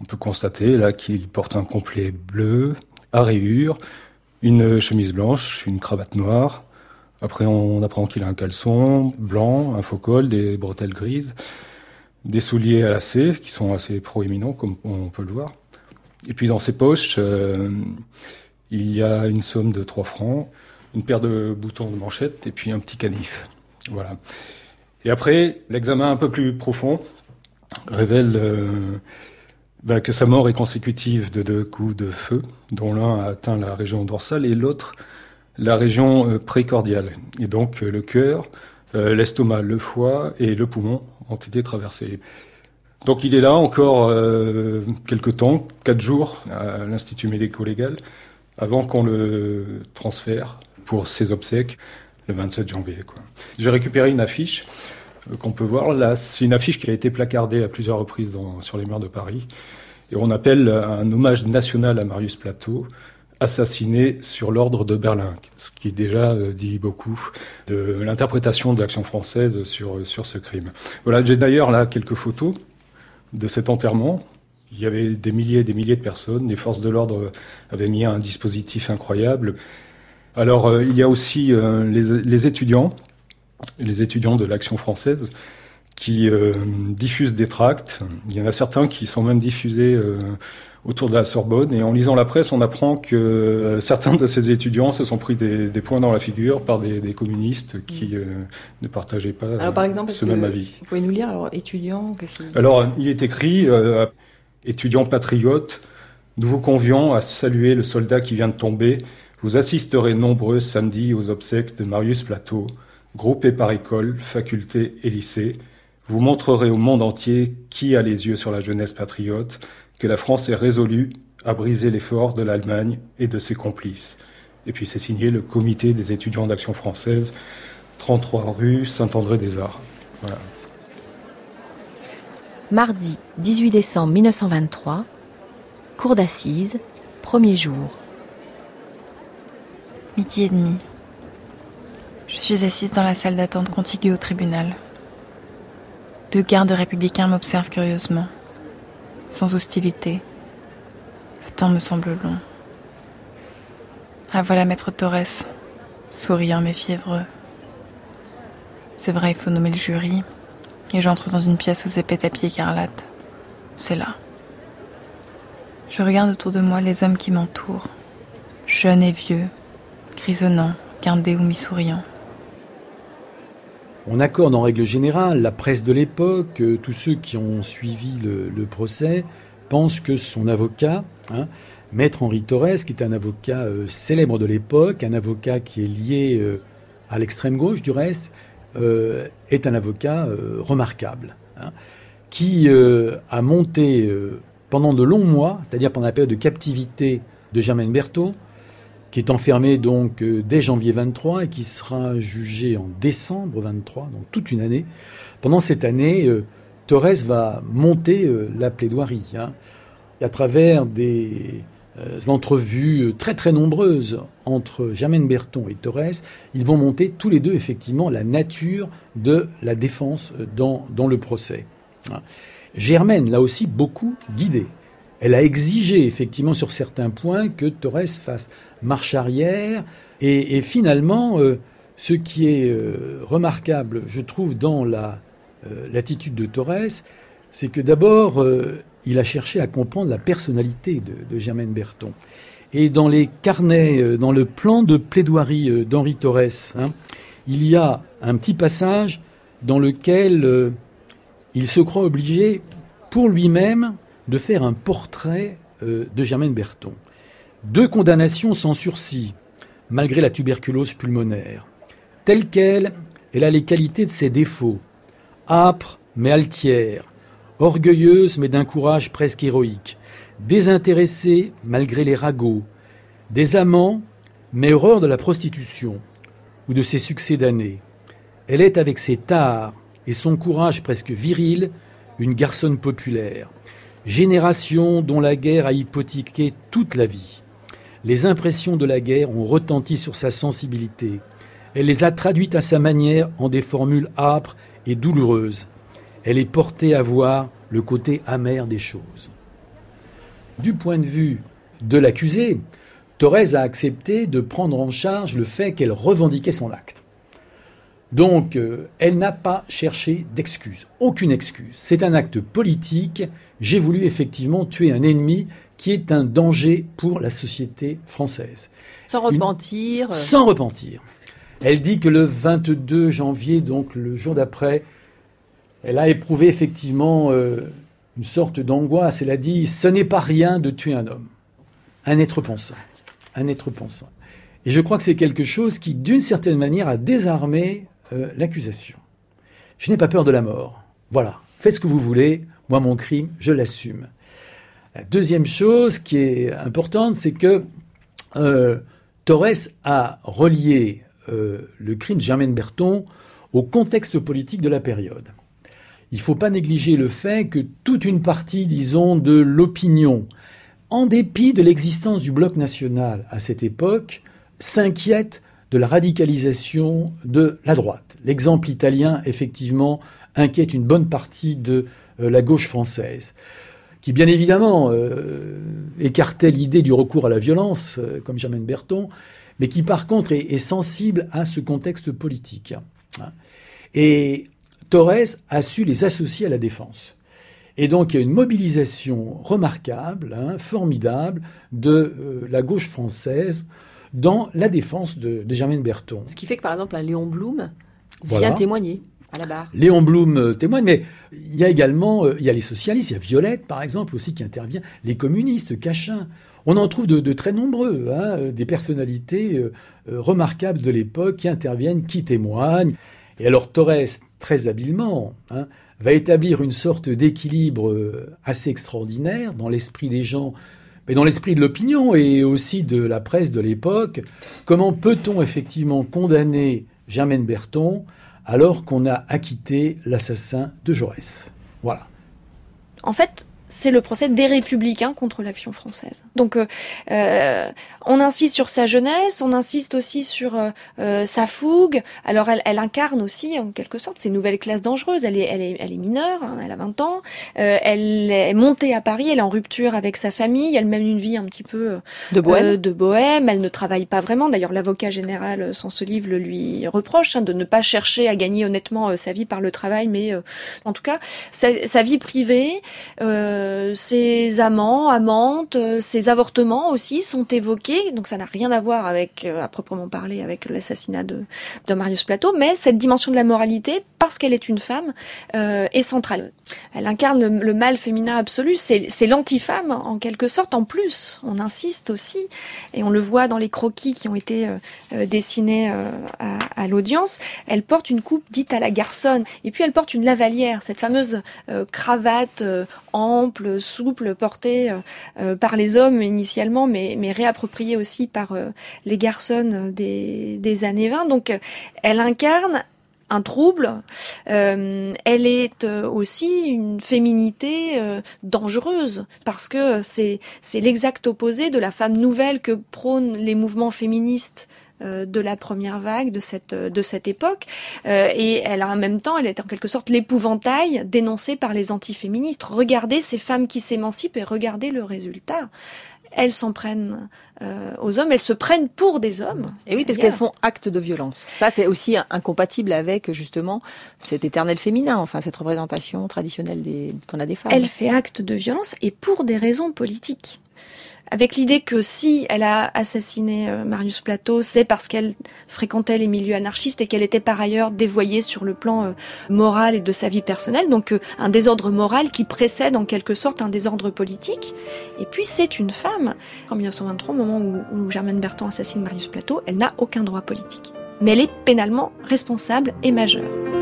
On peut constater là qu'il porte un complet bleu à rayures, une chemise blanche, une cravate noire. Après, on apprend qu'il a un caleçon blanc, un faux col, des bretelles grises, des souliers à lacets qui sont assez proéminents, comme on peut le voir. Et puis dans ses poches, euh, il y a une somme de 3 francs, une paire de boutons de manchette et puis un petit canif. Voilà. Et après, l'examen un peu plus profond révèle euh, ben, que sa mort est consécutive de deux coups de feu, dont l'un a atteint la région dorsale et l'autre la région euh, précordiale. Et donc euh, le cœur, euh, l'estomac, le foie et le poumon ont été traversés. Donc il est là encore quelques temps, quatre jours, à l'Institut médico-légal, avant qu'on le transfère pour ses obsèques le 27 janvier. J'ai récupéré une affiche qu'on peut voir. Là, c'est une affiche qui a été placardée à plusieurs reprises sur les murs de Paris. Et on appelle un hommage national à Marius Plateau, assassiné sur l'ordre de Berlin, ce qui déjà euh, dit beaucoup de l'interprétation de l'action française sur, sur ce crime. Voilà, j'ai d'ailleurs là quelques photos de cet enterrement. Il y avait des milliers et des milliers de personnes. Les forces de l'ordre avaient mis un dispositif incroyable. Alors, euh, il y a aussi euh, les étudiants les étudiants de l'Action française qui euh, diffusent des tracts. Il y en a certains qui sont même diffusés euh, autour de la Sorbonne. Et en lisant la presse, on apprend que euh, certains de ces étudiants se sont pris des, des points dans la figure par des, des communistes qui euh, ne partageaient pas alors, par exemple, ce même avis. Vous pouvez nous lire, alors, étudiants Alors, il est écrit, étudiants patriotes, nous vous convions à saluer le soldat qui vient de tomber. Vous assisterez nombreux samedi aux obsèques de Marius Plateau groupés par école, faculté et lycée, vous montrerez au monde entier qui a les yeux sur la jeunesse patriote, que la France est résolue à briser l'effort de l'Allemagne et de ses complices. Et puis c'est signé le comité des étudiants d'action française, 33 rue Saint-André-des-Arts. Voilà. Mardi 18 décembre 1923, cour d'assises, premier jour. Midi et demi. Je suis assise dans la salle d'attente contiguë au tribunal. Deux gardes républicains m'observent curieusement, sans hostilité. Le temps me semble long. Ah voilà maître Torres, souriant mais fiévreux. C'est vrai, il faut nommer le jury. Et j'entre dans une pièce aux épais tapis écarlates. C'est là. Je regarde autour de moi les hommes qui m'entourent, jeunes et vieux, grisonnants, guindés ou mi-souriants. On accorde en règle générale, la presse de l'époque, euh, tous ceux qui ont suivi le, procès, pensent que son avocat, hein, Maître Henri Torres, qui est un avocat euh, célèbre de l'époque, un avocat qui est lié euh, à l'extrême gauche du reste, est un avocat remarquable, hein, qui a monté pendant de longs mois, c'est-à-dire pendant la période de captivité de Germaine Berthaud, qui est enfermé donc euh, dès janvier 23 et qui sera jugé en décembre 23, donc toute une année. Pendant cette année, euh, Torres va monter euh, la plaidoirie. Hein. à travers des euh, entrevues très très nombreuses entre Germaine Berton et Torres, ils vont monter tous les deux effectivement la nature de la défense dans, dans le procès. Germaine l'a aussi beaucoup guidé. Elle a exigé effectivement sur certains points que Torres fasse marche arrière et, finalement, euh, ce qui est euh, remarquable, je trouve, dans l'attitude de Torres, c'est que d'abord, il a cherché à comprendre la personnalité de, Germaine Berton. Et dans les carnets, euh, dans le plan de plaidoirie euh, d'Henri Torres, hein, il y a un petit passage dans lequel euh, il se croit obligé, pour lui-même, de faire un portrait de Germaine Berton. Deux condamnations sans sursis, malgré la tuberculose pulmonaire. Telle qu'elle, elle a les qualités de ses défauts. Âpre mais altière, orgueilleuse mais d'un courage presque héroïque, désintéressée malgré les ragots, des amants mais horreur de la prostitution ou de ses succès d'année. Elle est avec ses tares et son courage presque viril une garçonne populaire, génération dont la guerre a hypothéqué toute la vie. Les impressions de la guerre ont retenti sur sa sensibilité. Elle les a traduites à sa manière en des formules âpres et douloureuses elle est portée à voir le côté amer des choses. Du point de vue de l'accusé, Thorez a accepté de prendre en charge le fait qu'elle revendiquait son acte. Donc, euh, elle n'a pas cherché d'excuse, aucune excuse. C'est un acte politique. J'ai voulu effectivement tuer un ennemi qui est un danger pour la société française. Sans repentir. Sans repentir. Elle dit que le 22 janvier, donc le jour d'après, elle a éprouvé effectivement euh, une sorte d'angoisse. Elle a dit Ce n'est pas rien de tuer un homme, un être pensant. Un être pensant. Et je crois que c'est quelque chose qui, d'une certaine manière, a désarmé euh, l'accusation. Je n'ai pas peur de la mort. Voilà, faites ce que vous voulez. Moi, mon crime, je l'assume. La deuxième chose qui est importante, c'est que euh, Torres a relié le crime de Germaine Berton au contexte politique de la période il ne faut pas négliger le fait que toute une partie, disons, de l'opinion, en dépit de l'existence du bloc national à cette époque, s'inquiète de la radicalisation de la droite. L'exemple italien, effectivement, inquiète une bonne partie de euh, la gauche française, qui bien évidemment euh, écartait l'idée du recours à la violence, euh, comme Germaine Berton, mais qui par contre est, sensible à ce contexte politique. Et Torres a su les associer à la défense. Et donc il y a une mobilisation remarquable, hein, formidable, de la gauche française dans la défense de, Germaine Berton. Ce qui fait que par exemple un Léon Blum vient témoigner. À la barre. Léon Blum euh, témoigne, mais il y a également euh, il y a les socialistes, il y a Violette par exemple aussi qui intervient, les communistes, Cachin. On en trouve de, très nombreux, hein, des personnalités remarquables de l'époque qui interviennent, qui témoignent. Et alors Torres, très habilement, hein, va établir une sorte d'équilibre euh, assez extraordinaire dans l'esprit des gens, mais dans l'esprit de l'opinion et aussi de la presse de l'époque. Comment peut-on effectivement condamner Germaine Berton alors qu'on a acquitté l'assassin de Jaurès? Voilà. En fait, c'est le procès des républicains contre l'action française. Donc, euh, euh, on insiste sur sa jeunesse, on insiste aussi sur euh, sa fougue. Alors, elle, elle, incarne aussi, en quelque sorte, ces nouvelles classes dangereuses. Elle est, elle est, elle est mineure, hein, elle a 20 ans. elle est montée à Paris, elle est en rupture avec sa famille. Elle mène une vie un petit peu de bohème. de bohème. Elle ne travaille pas vraiment. D'ailleurs, l'avocat général, sans ce livre, le lui reproche hein, de ne pas chercher à gagner honnêtement sa vie par le travail, mais en tout cas, sa, sa vie privée. Euh, ses amants, amantes, euh, ses avortements aussi sont évoqués. Donc ça n'a rien à voir avec, euh, à proprement parler, avec l'assassinat de, Marius Plateau, mais cette dimension de la moralité, parce qu'elle est une femme, est centrale. Elle incarne le, mal féminin absolu, c'est l'antifemme en quelque sorte. En plus, on insiste aussi, et on le voit dans les croquis qui ont été dessinés à, l'audience, elle porte une coupe dite à la garçonne, et puis elle porte une lavalière, cette fameuse cravate ample, souple, portée euh, euh, par les hommes initialement, mais réappropriée aussi par euh, les garçons des, des années 20. Donc elle incarne un trouble. Euh, elle est euh, aussi une féminité euh, dangereuse parce que c'est c'est l'exact opposé de la femme nouvelle que prônent les mouvements féministes de la première vague de cette de cette époque et elle en même temps elle est en quelque sorte l'épouvantail dénoncé par les antiféministes regardez ces femmes qui s'émancipent et regardez le résultat elles s'en prennent euh, aux hommes, elles se prennent pour des hommes. Et oui, parce qu'elles font acte de violence. Ça, c'est aussi incompatible avec justement cet éternel féminin, enfin cette représentation traditionnelle qu'on a des femmes. Elle fait acte de violence et pour des raisons politiques avec l'idée que si elle a assassiné euh, Marius Plateau, c'est parce qu'elle fréquentait les milieux anarchistes et qu'elle était par ailleurs dévoyée sur le plan euh, moral et de sa vie personnelle, donc euh, un désordre moral qui précède en quelque sorte un désordre politique. Et puis c'est une femme. En 1923, au moment où, Germaine Berton assassine Marius Plateau, elle n'a aucun droit politique. Mais elle est pénalement responsable et majeure.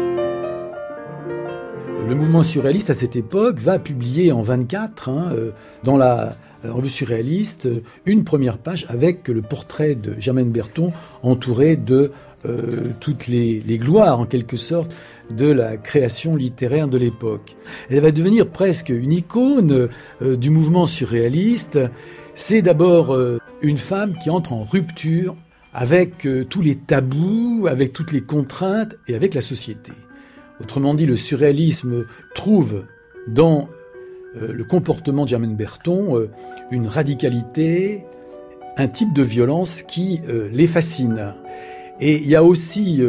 Le mouvement surréaliste à cette époque va publier en 24, hein, dans la revue surréaliste, une première page avec le portrait de Germaine Berton entouré de euh, toutes les, gloires, en quelque sorte, de la création littéraire de l'époque. Elle va devenir presque une icône euh, du mouvement surréaliste. C'est d'abord euh, une femme qui entre en rupture avec tous les tabous, avec toutes les contraintes et avec la société. Autrement dit, le surréalisme trouve dans euh, le comportement de Germaine Berton, euh, une radicalité, un type de violence qui euh, les fascine. Et il y a aussi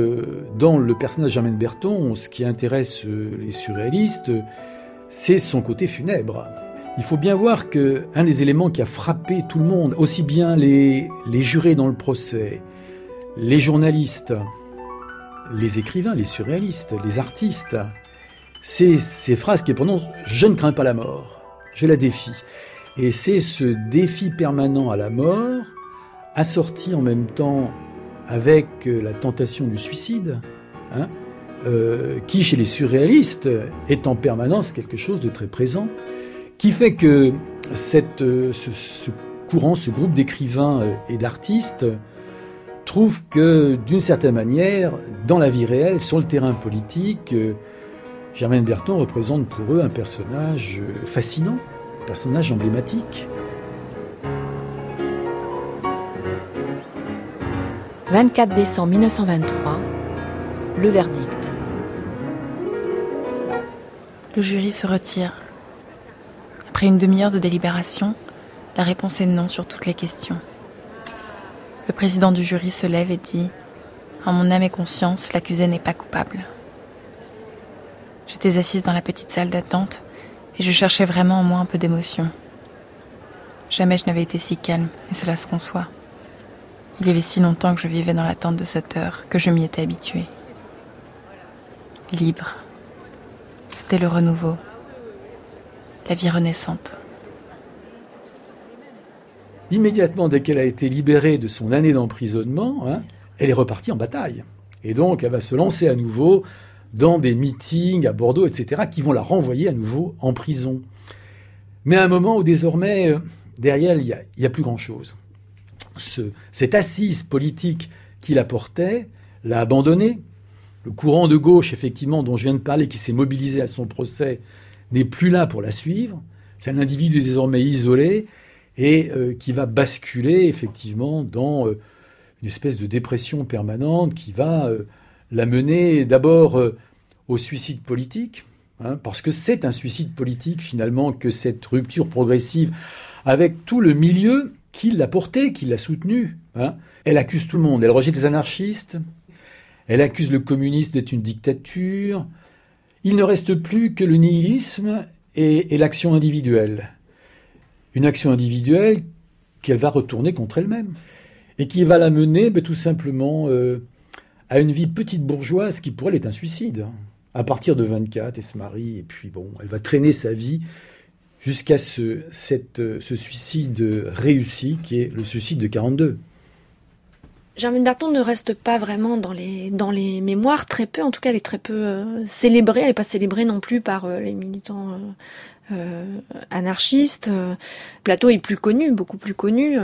dans le personnage de Germaine Berton, ce qui intéresse les surréalistes, c'est son côté funèbre. Il faut bien voir que un des éléments qui a frappé tout le monde, aussi bien les jurés dans le procès, les journalistes, les écrivains, les surréalistes, les artistes, c'est ces phrases qui prononcent Je ne crains pas la mort, je la défie. Et c'est ce défi permanent à la mort, assorti en même temps avec euh, la tentation du suicide, hein, euh, qui chez les surréalistes est en permanence quelque chose de très présent, qui fait que euh, ce, courant, ce groupe d'écrivains et d'artistes trouve que d'une certaine manière, dans la vie réelle, sur le terrain politique, Germaine Berton représente pour eux un personnage euh, fascinant, un personnage emblématique. 24 décembre 1923, le verdict. Le jury se retire. Après une demi-heure de délibération, la réponse est non sur toutes les questions. Le président du jury se lève et dit En mon âme et conscience, l'accusé n'est pas coupable. J'étais assise dans la petite salle d'attente et je cherchais vraiment en moi un peu d'émotion. Jamais je n'avais été si calme, et cela se conçoit. Il y avait si longtemps que je vivais dans l'attente de cette heure que je m'y étais habituée. Libre. C'était le renouveau. La vie renaissante. Immédiatement, dès qu'elle a été libérée de son année d'emprisonnement, hein, elle est repartie en bataille. Et donc, elle va se lancer à nouveau dans des meetings à Bordeaux, etc., qui vont la renvoyer à nouveau en prison. Mais à un moment où désormais, euh, derrière il n'y a, plus grand-chose. cette assise politique qu'il apportait l'a abandonné. Le courant de gauche, effectivement, dont je viens de parler, qui s'est mobilisé à son procès, n'est plus là pour la suivre. C'est un individu désormais isolé et euh, qui va basculer effectivement dans euh, une espèce de dépression permanente qui va la mener d'abord euh, au suicide politique, hein, parce que c'est un suicide politique finalement que cette rupture progressive avec tout le milieu qui l'a porté, qui l'a soutenu. Hein. Elle accuse tout le monde, elle rejette les anarchistes, elle accuse le communisme d'être une dictature. Il ne reste plus que le nihilisme et, l'action individuelle. Une action individuelle qu'elle va retourner contre elle-même et qui va la mener ben, tout simplement euh, à une vie petite bourgeoise qui pour elle est un suicide. À partir de 24, elle se marie et puis bon, elle va traîner sa vie jusqu'à ce, ce suicide réussi qui est le suicide de 42. Germaine Berton ne reste pas vraiment dans les, mémoires, très peu, en tout cas elle est très peu euh, célébrée, elle n'est pas célébrée non plus par euh, les militants euh, anarchiste. Plateau est plus connue, beaucoup plus connue.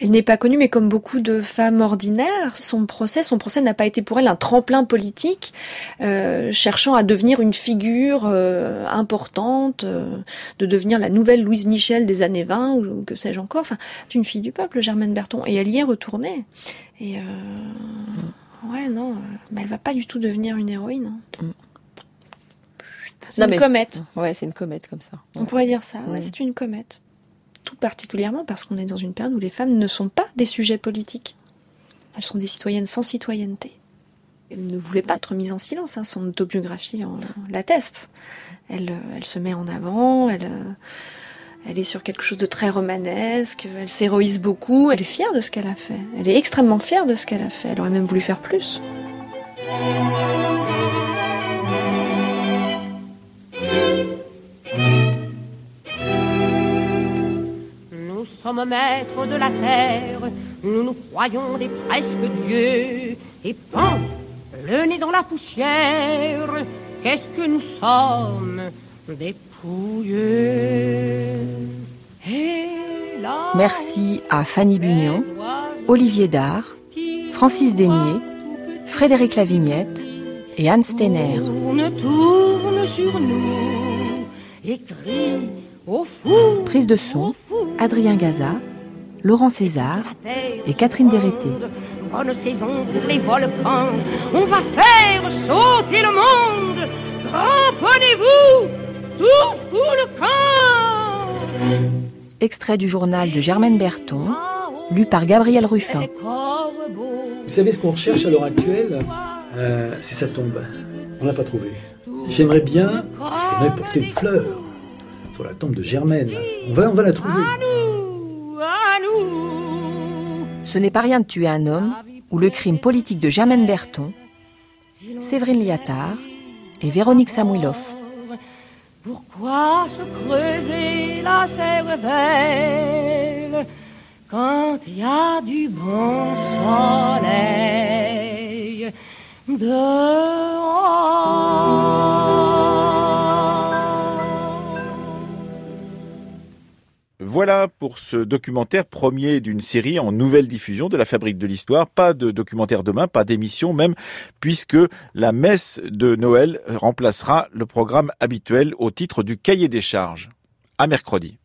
Elle n'est pas connue, mais comme beaucoup de femmes ordinaires, son procès, son procès n'a pas été pour elle un tremplin politique, cherchant à devenir une figure importante, de devenir la nouvelle Louise Michel des années 20 ou que sais-je encore. Enfin, c'est une fille du peuple, Germaine Berton, et elle y est retournée. Et ouais, non, mais elle va pas du tout devenir une héroïne. Hein. C'est une comète. Ouais, c'est une comète comme ça. On pourrait dire ça. Ouais, c'est une comète. Tout particulièrement parce qu'on est dans une période où les femmes ne sont pas des sujets politiques. Elles sont des citoyennes sans citoyenneté. Elle ne voulait pas être mise en silence. Hein. Son autobiographie l'atteste. Elle, euh, elle se met en avant. Elle, euh, elle est sur quelque chose de très romanesque. Elle s'héroïse beaucoup. Elle est fière de ce qu'elle a fait. Elle est extrêmement fière de ce qu'elle a fait. Elle aurait même voulu faire plus. Sommes maîtres de la terre, nous nous croyons des presque dieux, et pan, le nez dans la poussière, qu'est-ce que nous sommes des pouilleux? Merci à Fanny Bunion, Olivier Dard, Francis Desmier, Frédéric Lavignette et Anne Steiner. Tourne sur nous, écrit Prise de son, Adrien Gaza, Laurent César et Catherine Dérété. Bonne saison pour les volcans, on va faire sauter le monde. Ramponnez-vous, tout fout le camp. Extrait du journal de Germaine Berton, lu par Gabriel Ruffin. Vous savez ce qu'on recherche à l'heure actuelle euh, C'est sa tombe. On l'a pas trouvé. J'aimerais bien qu'on ait porté une fleur sur la tombe de Germaine. On va, on va la trouver. Ce n'est pas rien de tuer un homme ou le crime politique de Germaine Berton, Séverine Liattard et Véronique Samuilov. Pourquoi se creuser la cervelle quand il y a du bon soleil dehors? Voilà pour ce documentaire premier d'une série en nouvelle diffusion de la Fabrique de l'Histoire. Pas de documentaire demain, pas d'émission même, puisque la messe de Noël remplacera le programme habituel au titre du cahier des charges. À mercredi.